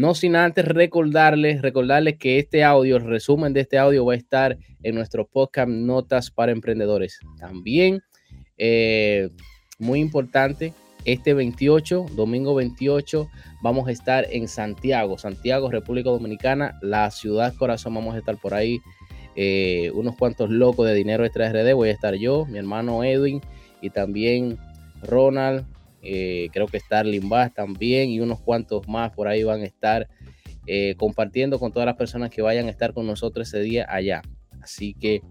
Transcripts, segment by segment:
No sin antes recordarles, recordarles que este audio, el resumen de este audio va a estar en nuestro podcast Notas para Emprendedores. También, eh, muy importante, este 28, domingo 28, vamos a estar en Santiago, Santiago, República Dominicana, la ciudad corazón, vamos a estar por ahí. Eh, unos cuantos locos de dinero extra RD, voy a estar yo, mi hermano Edwin y también Ronald, eh, creo que Starling Bass también y unos cuantos más por ahí van a estar eh, compartiendo con todas las personas que vayan a estar con nosotros ese día allá. Así que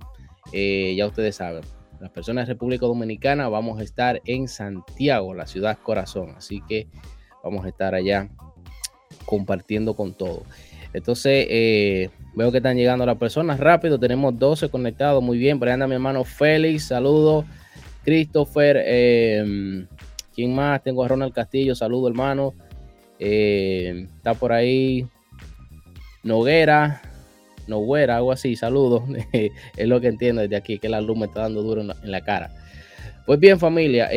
ya ustedes saben, las personas de República Dominicana vamos a estar en Santiago, la ciudad corazón. Así que vamos a estar allá compartiendo con todo. Entonces, eh, veo que están llegando las personas rápido. Tenemos 12 conectados. Muy bien. Por ahí anda mi hermano Félix. Saludos. Christopher. Eh, ¿Quién más? Tengo a Ronald Castillo. Saludos, hermano. Eh, está por ahí Noguera. Noguera, algo así. Saludos. es lo que entiendo desde aquí, que la luz me está dando duro en la, cara. Pues bien, familia.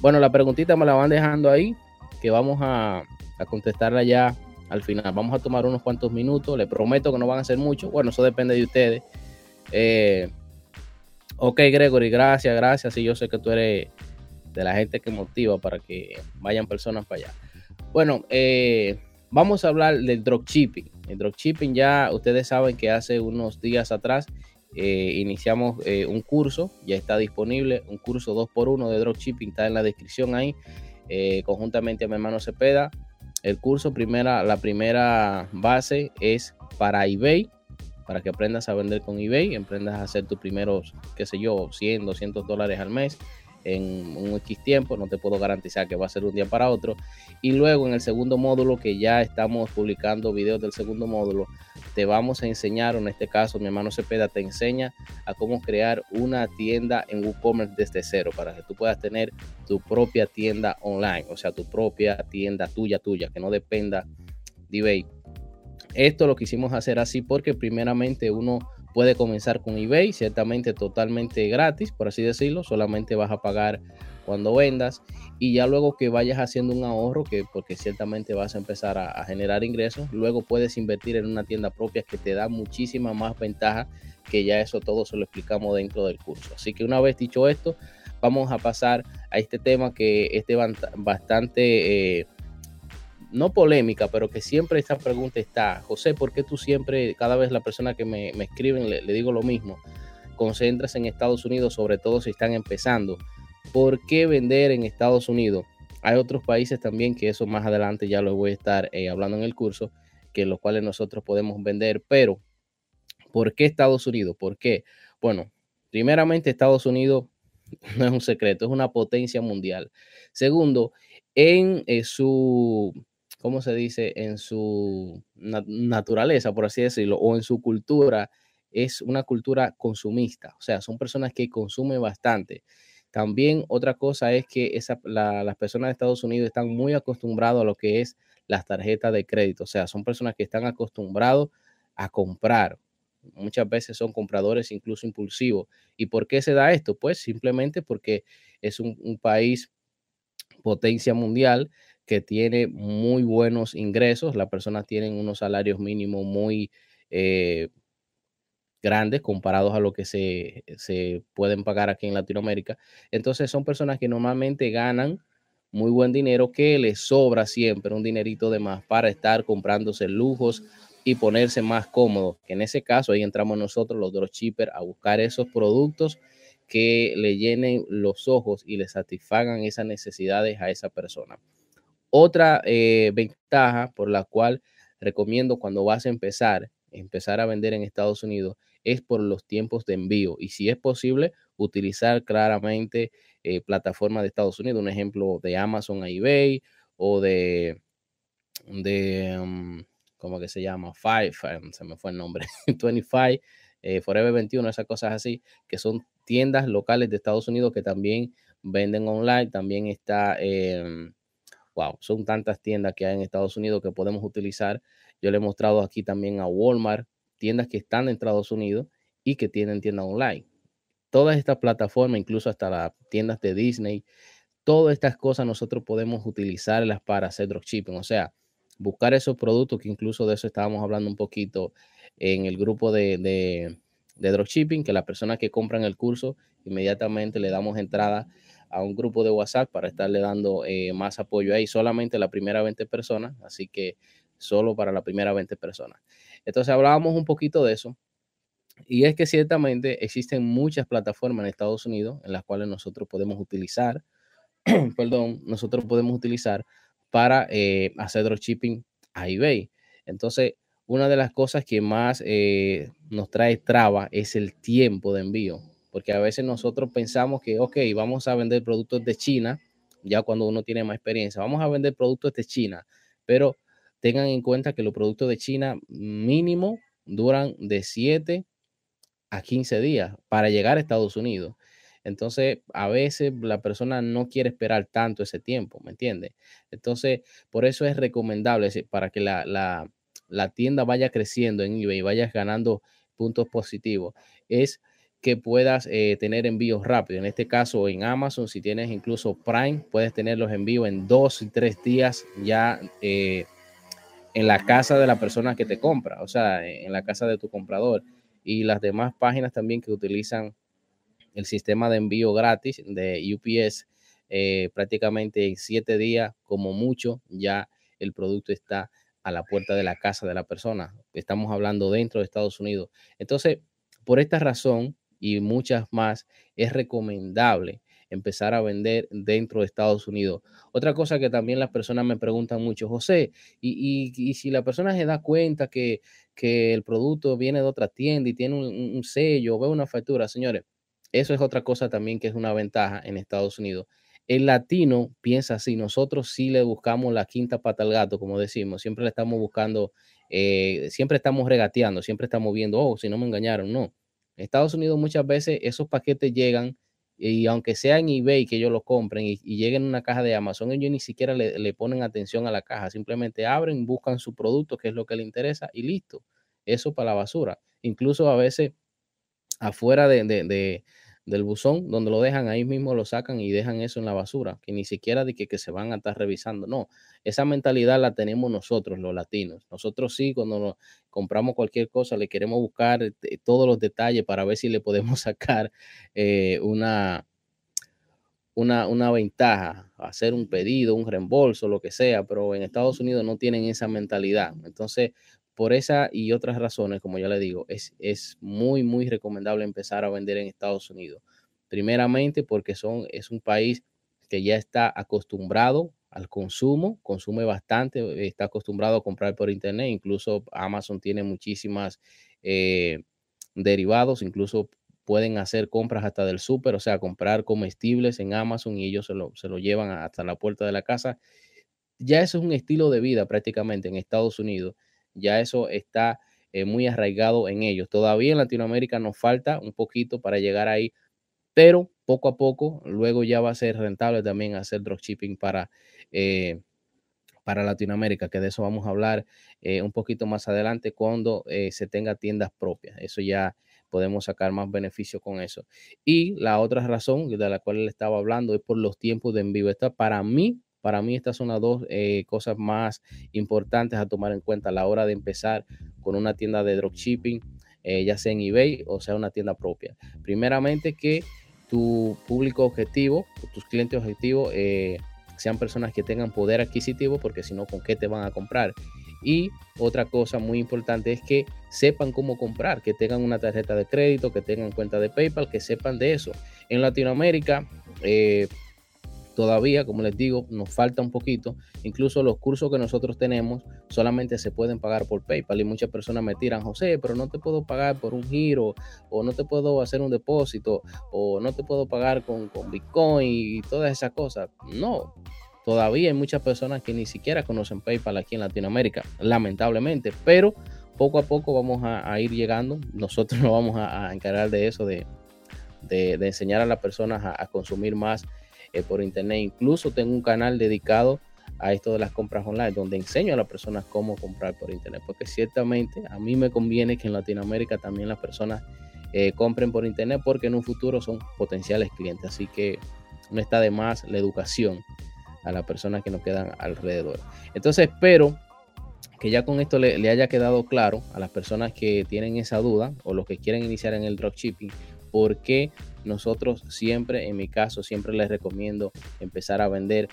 bueno, la preguntita me la van dejando ahí. Que vamos a, contestarla ya al final. Vamos a tomar unos cuantos minutos, le prometo que no van a ser muchos. Bueno, eso depende de ustedes. Eh, ok, Gregory, gracias, gracias. Y yo sé que tú eres de la gente que motiva para que vayan personas para allá. Bueno, eh, vamos a hablar del dropshipping. El dropshipping ya ustedes saben que hace unos días atrás eh, iniciamos un curso, ya está disponible, un curso 2x1 de dropshipping, está en la descripción ahí, conjuntamente a mi hermano Cepeda. El curso, primera, la primera base es para eBay, para que aprendas a vender con eBay, aprendas a hacer tus primeros, qué sé yo, 100, 200 dólares al mes en un X tiempo, no te puedo garantizar que va a ser un día para otro. Y luego en el segundo módulo, que ya estamos publicando videos del segundo módulo, te vamos a enseñar, en este caso mi hermano Cepeda te enseña a cómo crear una tienda en WooCommerce desde cero para que tú puedas tener tu propia tienda online, o sea, tu propia tienda tuya, tuya, que no dependa de eBay. Esto lo quisimos hacer así porque primeramente uno puede comenzar con eBay, ciertamente totalmente gratis, por así decirlo, solamente vas a pagar cuando vendas y ya luego que vayas haciendo un ahorro, que porque ciertamente vas a empezar a, generar ingresos, luego puedes invertir en una tienda propia que te da muchísima más ventaja, que ya eso todo se lo explicamos dentro del curso. Así que una vez dicho esto, vamos a pasar a este tema que es bastante... Eh, no polémica, pero que siempre esta pregunta está, José, ¿por qué tú siempre, cada vez la persona que me, me escriben, le, digo lo mismo, concentras en Estados Unidos, sobre todo si están empezando? ¿Por qué vender en Estados Unidos? Hay otros países también que eso más adelante ya lo voy a estar eh, hablando en el curso, que los cuales nosotros podemos vender, pero ¿por qué Estados Unidos? ¿Por qué? Bueno, primeramente Estados Unidos no es un secreto, es una potencia mundial. Segundo, en eh, su ¿cómo se dice? En su naturaleza, por así decirlo, o en su cultura, es una cultura consumista. O sea, son personas que consumen bastante. También otra cosa es que las personas de Estados Unidos están muy acostumbrados a lo que es las tarjetas de crédito. O sea, son personas que están acostumbrados a comprar. Muchas veces son compradores incluso impulsivos. ¿Y por qué se da esto? Pues simplemente porque es un país potencia mundial que tiene muy buenos ingresos, las personas tienen unos salarios mínimos muy eh, grandes comparados a lo que se, se, pueden pagar aquí en Latinoamérica. Entonces son personas que normalmente ganan muy buen dinero, que les sobra siempre un dinerito de más para estar comprándose lujos y ponerse más cómodos. Que en ese caso ahí entramos nosotros, los dropshippers, a buscar esos productos que le llenen los ojos y le satisfagan esas necesidades a esa persona. Otra eh, ventaja por la cual recomiendo cuando vas a empezar, empezar a vender en Estados Unidos, es por los tiempos de envío. Y si es posible, utilizar claramente eh, plataformas de Estados Unidos, un ejemplo de Amazon eBay o de, de um, ¿cómo que se llama? Five, se me fue el nombre, 25, eh, Forever 21, esas cosas así, que son tiendas locales de Estados Unidos que también venden online. También está em, wow, son tantas tiendas que hay en Estados Unidos que podemos utilizar. Yo le he mostrado aquí también a Walmart, tiendas que están en Estados Unidos y que tienen tienda online. Todas estas plataformas, incluso hasta las tiendas de Disney, todas estas cosas nosotros podemos utilizarlas para hacer dropshipping. O sea, buscar esos productos, que incluso de eso estábamos hablando un poquito en el grupo de, de, de dropshipping, que las personas que compran el curso, inmediatamente le damos entrada a un grupo de WhatsApp para estarle dando eh, más apoyo ahí, solamente la primera 20 personas, así que solo para la primera 20 personas. Entonces hablábamos un poquito de eso. Y es que ciertamente existen muchas plataformas en Estados Unidos en las cuales nosotros podemos utilizar, perdón, nosotros podemos utilizar para eh, hacer dropshipping a eBay. Entonces, una de las cosas que más eh, nos trae traba es el tiempo de envío, porque a veces nosotros pensamos que, ok, vamos a vender productos de China, ya cuando uno tiene más experiencia, vamos a vender productos de China, pero tengan en cuenta que los productos de China mínimo duran de 7 a 15 días para llegar a Estados Unidos. Entonces, a veces la persona no quiere esperar tanto ese tiempo, ¿me entiendes? Entonces, por eso es recomendable para que la, la, tienda vaya creciendo en eBay y vayas ganando puntos positivos, es que puedas eh, tener envíos rápidos. En este caso, en Amazon, si tienes incluso Prime, puedes tener los envíos en dos y tres días ya eh, en la casa de la persona que te compra, o sea, en la casa de tu comprador. Y las demás páginas también que utilizan el sistema de envío gratis de UPS, eh, prácticamente en siete días, como mucho, ya el producto está a la puerta de la casa de la persona. Estamos hablando dentro de Estados Unidos. Entonces, por esta razón y muchas más, es recomendable empezar a vender dentro de Estados Unidos. Otra cosa que también las personas me preguntan mucho, José, y, si la persona se da cuenta que, el producto viene de otra tienda y tiene un, un sello, ve una factura, señores, eso es otra cosa también que es una ventaja en Estados Unidos. El latino piensa así, nosotros sí le buscamos la quinta pata al gato, como decimos, siempre le estamos buscando, eh, siempre estamos regateando, siempre estamos viendo, oh, si no me engañaron, no. Estados Unidos muchas veces esos paquetes llegan y aunque sea en eBay que ellos lo compren y, lleguen en una caja de Amazon, ellos ni siquiera le, ponen atención a la caja, simplemente abren, buscan su producto, que es lo que les interesa y listo. Eso para la basura. Incluso a veces afuera de, del buzón, donde lo dejan, ahí mismo lo sacan y dejan eso en la basura, que ni siquiera de que, que, se van a estar revisando. No, esa mentalidad la tenemos nosotros, los latinos. Nosotros sí, cuando compramos cualquier cosa, le queremos buscar eh, todos los detalles para ver si le podemos sacar eh, una, una, una, ventaja, hacer un pedido, un reembolso, lo que sea, pero en Estados Unidos no tienen esa mentalidad. Entonces, por esa y otras razones, como ya le digo, es, es muy, muy recomendable empezar a vender en Estados Unidos. Primeramente porque son, es un país que ya está acostumbrado al consumo, consume bastante, está acostumbrado a comprar por internet, incluso Amazon tiene muchísimas eh, derivados, incluso pueden hacer compras hasta del súper, o sea, comprar comestibles en Amazon y ellos se lo, se lo llevan hasta la puerta de la casa. Ya eso es un estilo de vida prácticamente en Estados Unidos ya eso está eh, muy arraigado en ellos. Todavía en Latinoamérica nos falta un poquito para llegar ahí, pero poco a poco, luego ya va a ser rentable también hacer dropshipping para, eh, para Latinoamérica, que de eso vamos a hablar eh, un poquito más adelante cuando se tenga tiendas propias. Eso ya podemos sacar más beneficio con eso. Y la otra razón de la cual le estaba hablando es por los tiempos de envío. Esta para mí para mí estas son las dos eh, cosas más importantes a tomar en cuenta a la hora de empezar con una tienda de dropshipping, eh, ya sea en eBay o sea una tienda propia. Primeramente que tu público objetivo, tus clientes objetivos eh, sean personas que tengan poder adquisitivo, porque si no, ¿con qué te van a comprar? Y otra cosa muy importante es que sepan cómo comprar, que tengan una tarjeta de crédito, que tengan cuenta de PayPal, que sepan de eso. En Latinoamérica, todavía, como les digo, nos falta un poquito. Incluso los cursos que nosotros tenemos solamente se pueden pagar por PayPal y muchas personas me tiran, José, pero no te puedo pagar por un giro o no te puedo hacer un depósito o no te puedo pagar con, con Bitcoin y todas esas cosas. No, todavía hay muchas personas que ni siquiera conocen PayPal aquí en Latinoamérica, lamentablemente, pero poco a poco vamos a, ir llegando. Nosotros nos vamos a, encargar de eso, de, de, enseñar a las personas a, a consumir más eh, por internet. Incluso tengo un canal dedicado a esto de las compras online, donde enseño a las personas cómo comprar por internet, porque ciertamente a mí me conviene que en Latinoamérica también las personas eh, compren por internet, porque en un futuro son potenciales clientes. Así que no está de más la educación a las personas que nos quedan alrededor. Entonces espero que ya con esto le, le, haya quedado claro a las personas que tienen esa duda o los que quieren iniciar en el dropshipping, por qué nosotros siempre, en mi caso, siempre les recomiendo empezar a vender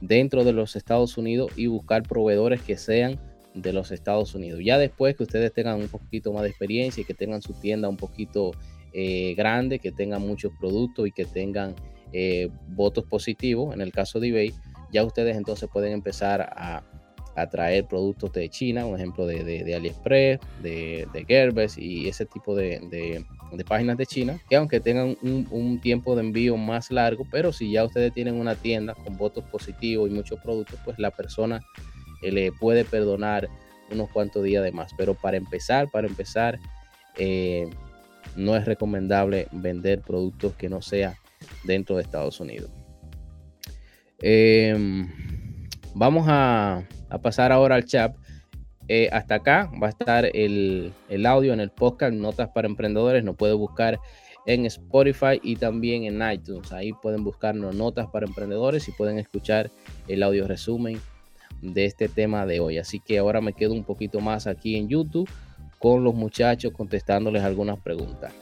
dentro de los Estados Unidos y buscar proveedores que sean de los Estados Unidos. Ya después que ustedes tengan un poquito más de experiencia y que tengan su tienda un poquito eh, grande, que tengan muchos productos y que tengan eh, votos positivos, en el caso de eBay, ya ustedes entonces pueden empezar a, traer productos de China, un ejemplo de, AliExpress, de, de Gerbes y ese tipo de, páginas de China, que aunque tengan un, un, tiempo de envío más largo, pero si ya ustedes tienen una tienda con votos positivos y muchos productos, pues la persona le puede perdonar unos cuantos días de más. Pero para empezar, para empezar, eh, no es recomendable vender productos que no sea dentro de Estados Unidos. Em, vamos a, pasar ahora al chat. Eh, hasta acá va a estar el, el, audio en el podcast Notas para Emprendedores. Nos puede buscar en Spotify y también en iTunes. Ahí pueden buscarnos Notas para Emprendedores y pueden escuchar el audio resumen de este tema de hoy. Así que ahora me quedo un poquito más aquí en YouTube con los muchachos contestándoles algunas preguntas.